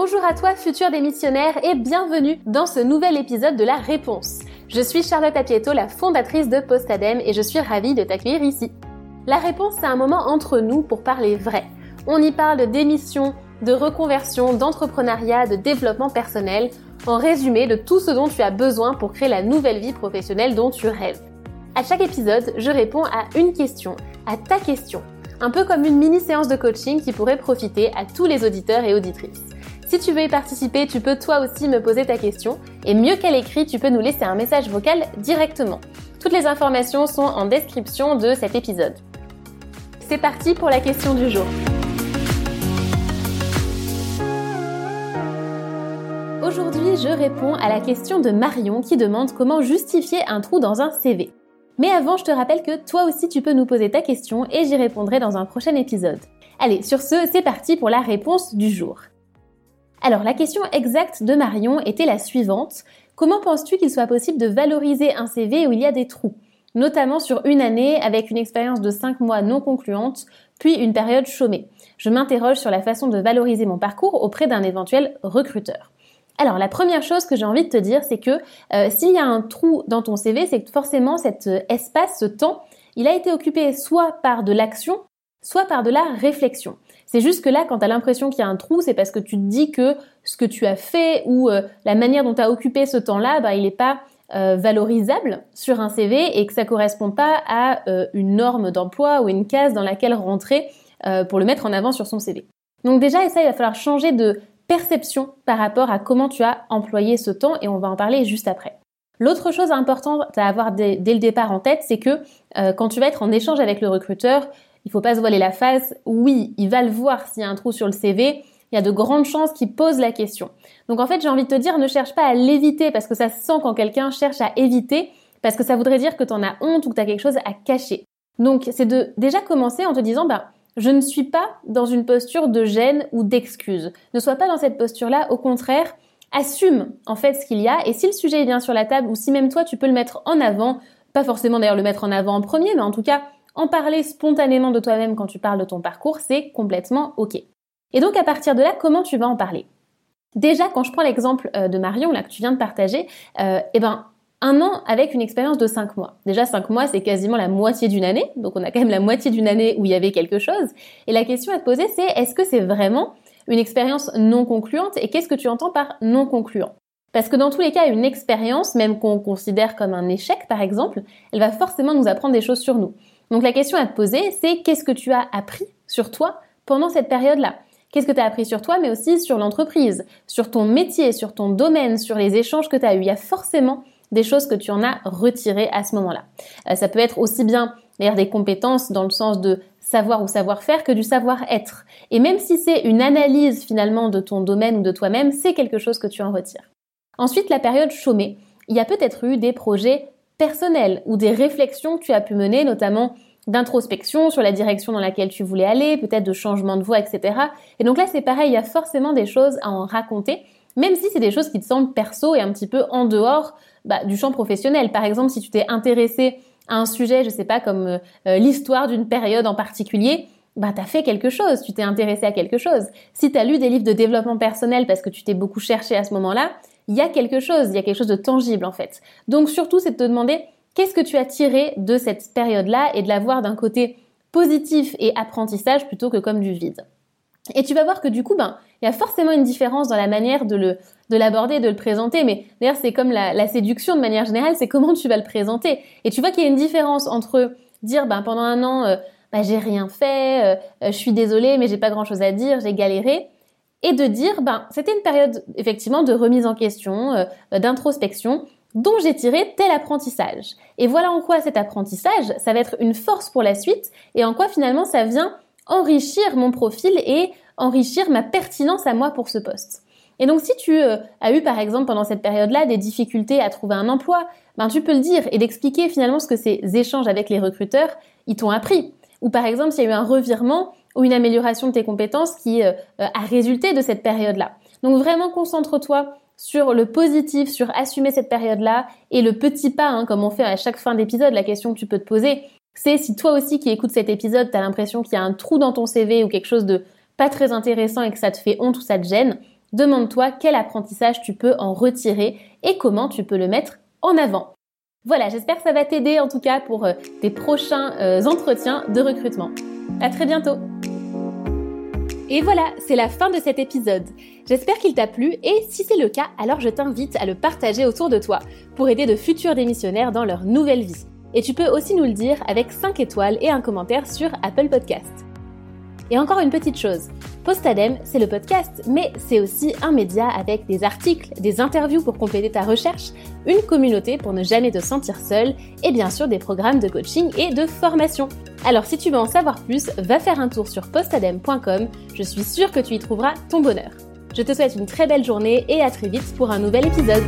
Bonjour à toi futur démissionnaire et bienvenue dans ce nouvel épisode de la réponse. Je suis Charlotte Apieto, la fondatrice de Postadem et je suis ravie de t'accueillir ici. La réponse c'est un moment entre nous pour parler vrai. On y parle de démission, de reconversion, d'entrepreneuriat, de développement personnel, en résumé de tout ce dont tu as besoin pour créer la nouvelle vie professionnelle dont tu rêves. À chaque épisode, je réponds à une question, à ta question, un peu comme une mini séance de coaching qui pourrait profiter à tous les auditeurs et auditrices. Si tu veux y participer, tu peux toi aussi me poser ta question et mieux qu'à l'écrit, tu peux nous laisser un message vocal directement. Toutes les informations sont en description de cet épisode. C'est parti pour la question du jour. Aujourd'hui, je réponds à la question de Marion qui demande comment justifier un trou dans un CV. Mais avant, je te rappelle que toi aussi tu peux nous poser ta question et j'y répondrai dans un prochain épisode. Allez, sur ce, c'est parti pour la réponse du jour. Alors la question exacte de Marion était la suivante. Comment penses-tu qu'il soit possible de valoriser un CV où il y a des trous? Notamment sur une année avec une expérience de 5 mois non concluante, puis une période chômée. Je m'interroge sur la façon de valoriser mon parcours auprès d'un éventuel recruteur. Alors la première chose que j'ai envie de te dire, c'est que euh, s'il y a un trou dans ton CV, c'est que forcément cet euh, espace, ce temps, il a été occupé soit par de l'action, soit par de la réflexion. C'est juste que là, quand tu as l'impression qu'il y a un trou, c'est parce que tu te dis que ce que tu as fait ou euh, la manière dont tu as occupé ce temps-là, bah, il n'est pas euh, valorisable sur un CV et que ça correspond pas à euh, une norme d'emploi ou une case dans laquelle rentrer pour le mettre en avant sur son CV. Donc déjà, ça, il va falloir changer de perception par rapport à comment tu as employé ce temps et on va en parler juste après. L'autre chose importante à avoir dès, le départ en tête, c'est que quand tu vas être en échange avec le recruteur, il faut pas se voiler la face. Oui, il va le voir s'il y a un trou sur le CV. Il y a de grandes chances qu'il pose la question. Donc en fait, j'ai envie de te dire, ne cherche pas à l'éviter parce que ça se sent quand quelqu'un cherche à éviter parce que ça voudrait dire que tu en as honte ou que tu as quelque chose à cacher. Donc c'est de déjà commencer en te disant, bah, je ne suis pas dans une posture de gêne ou d'excuse. Ne sois pas dans cette posture-là, au contraire, assume en fait ce qu'il y a et si le sujet est bien sur la table ou si même toi tu peux le mettre en avant, pas forcément d'ailleurs le mettre en avant en premier, mais en tout cas en parler spontanément de toi-même quand tu parles de ton parcours, c'est complètement OK. Et donc à partir de là, comment tu vas en parler? Déjà, quand je prends l'exemple euh, de Marion là que tu viens de partager, euh, eh ben un an avec une expérience de 5 mois. Déjà 5 mois, c'est quasiment la moitié d'une année, donc on a quand même la moitié d'une année où il y avait quelque chose. Et la question à te poser, c'est est-ce que c'est vraiment une expérience non concluante? Et qu'est-ce que tu entends par non concluant? Parce que dans tous les cas, une expérience, même qu'on considère comme un échec par exemple, elle va forcément nous apprendre des choses sur nous. Donc la question à te poser, c'est qu'est-ce que tu as appris sur toi pendant cette période-là? Qu'est-ce que tu as appris sur toi, mais aussi sur l'entreprise, sur ton métier, sur ton domaine, sur les échanges que tu as eus? Il y a forcément des choses que tu en as retirées à ce moment-là. Euh, ça peut être aussi bien des compétences dans le sens de savoir ou savoir-faire que du savoir-être. Et même si c'est une analyse finalement de ton domaine ou de toi-même, c'est quelque chose que tu en retires. Ensuite, la période chômée. Il y a peut-être eu des projets personnelles ou des réflexions que tu as pu mener, notamment d'introspection sur la direction dans laquelle tu voulais aller, peut-être de changement de voie, etc. Et donc là, c'est pareil, il y a forcément des choses à en raconter, même si c'est des choses qui te semblent perso et un petit peu en dehors bah, du champ professionnel. Par exemple, si tu t'es intéressé à un sujet, je sais pas, comme euh, euh, l'histoire d'une période en particulier, bah t'as fait quelque chose, tu t'es intéressé à quelque chose. Si tu as lu des livres de développement personnel parce que tu t'es beaucoup cherché à ce moment-là, il y a quelque chose, il y a quelque chose de tangible en fait. Donc surtout, c'est de te demander qu'est-ce que tu as tiré de cette période-là et de la voir d'un côté positif et apprentissage plutôt que comme du vide. Et tu vas voir que du coup, ben, il y a forcément une différence dans la manière de le de l'aborder, de le présenter. Mais d'ailleurs, c'est comme la, séduction de manière générale, c'est comment tu vas le présenter. Et tu vois qu'il y a une différence entre dire, ben, pendant un an, euh, ben, j'ai rien fait, euh, euh, je suis désolée, mais j'ai pas grand chose à dire, j'ai galéré, et de dire, ben, c'était une période effectivement de remise en question, euh, d'introspection, dont j'ai tiré tel apprentissage. Et voilà en quoi cet apprentissage, ça va être une force pour la suite, et en quoi finalement ça vient enrichir mon profil et enrichir ma pertinence à moi pour ce poste. Et donc si tu euh, as eu par exemple pendant cette période-là des difficultés à trouver un emploi, ben tu peux le dire et d'expliquer finalement ce que ces échanges avec les recruteurs, ils t'ont appris. Ou par exemple s'il y a eu un revirement ou une amélioration de tes compétences qui euh, euh, a résulté de cette période-là. Donc vraiment concentre-toi sur le positif, sur assumer cette période-là et le petit pas, hein, comme on fait à chaque fin d'épisode, la question que tu peux te poser, c'est si toi aussi qui écoutes cet épisode, tu as l'impression qu'il y a un trou dans ton CV ou quelque chose de pas très intéressant et que ça te fait honte ou ça te gêne, Demande-toi quel apprentissage tu peux en retirer et comment tu peux le mettre en avant. Voilà, j'espère que ça va t'aider en tout cas pour euh, tes prochains entretiens de recrutement. À très bientôt. Et voilà, c'est la fin de cet épisode. J'espère qu'il t'a plu et si c'est le cas, alors je t'invite à le partager autour de toi pour aider de futurs démissionnaires dans leur nouvelle vie. Et tu peux aussi nous le dire avec 5 étoiles et un commentaire sur Apple Podcast. Et encore une petite chose, Postadem, c'est le podcast, mais c'est aussi un média avec des articles, des interviews pour compléter ta recherche, une communauté pour ne jamais te sentir seul, et bien sûr des programmes de coaching et de formation. Alors si tu veux en savoir plus, va faire un tour sur postadem.com, je suis sûre que tu y trouveras ton bonheur. Je te souhaite une très belle journée et à très vite pour un nouvel épisode.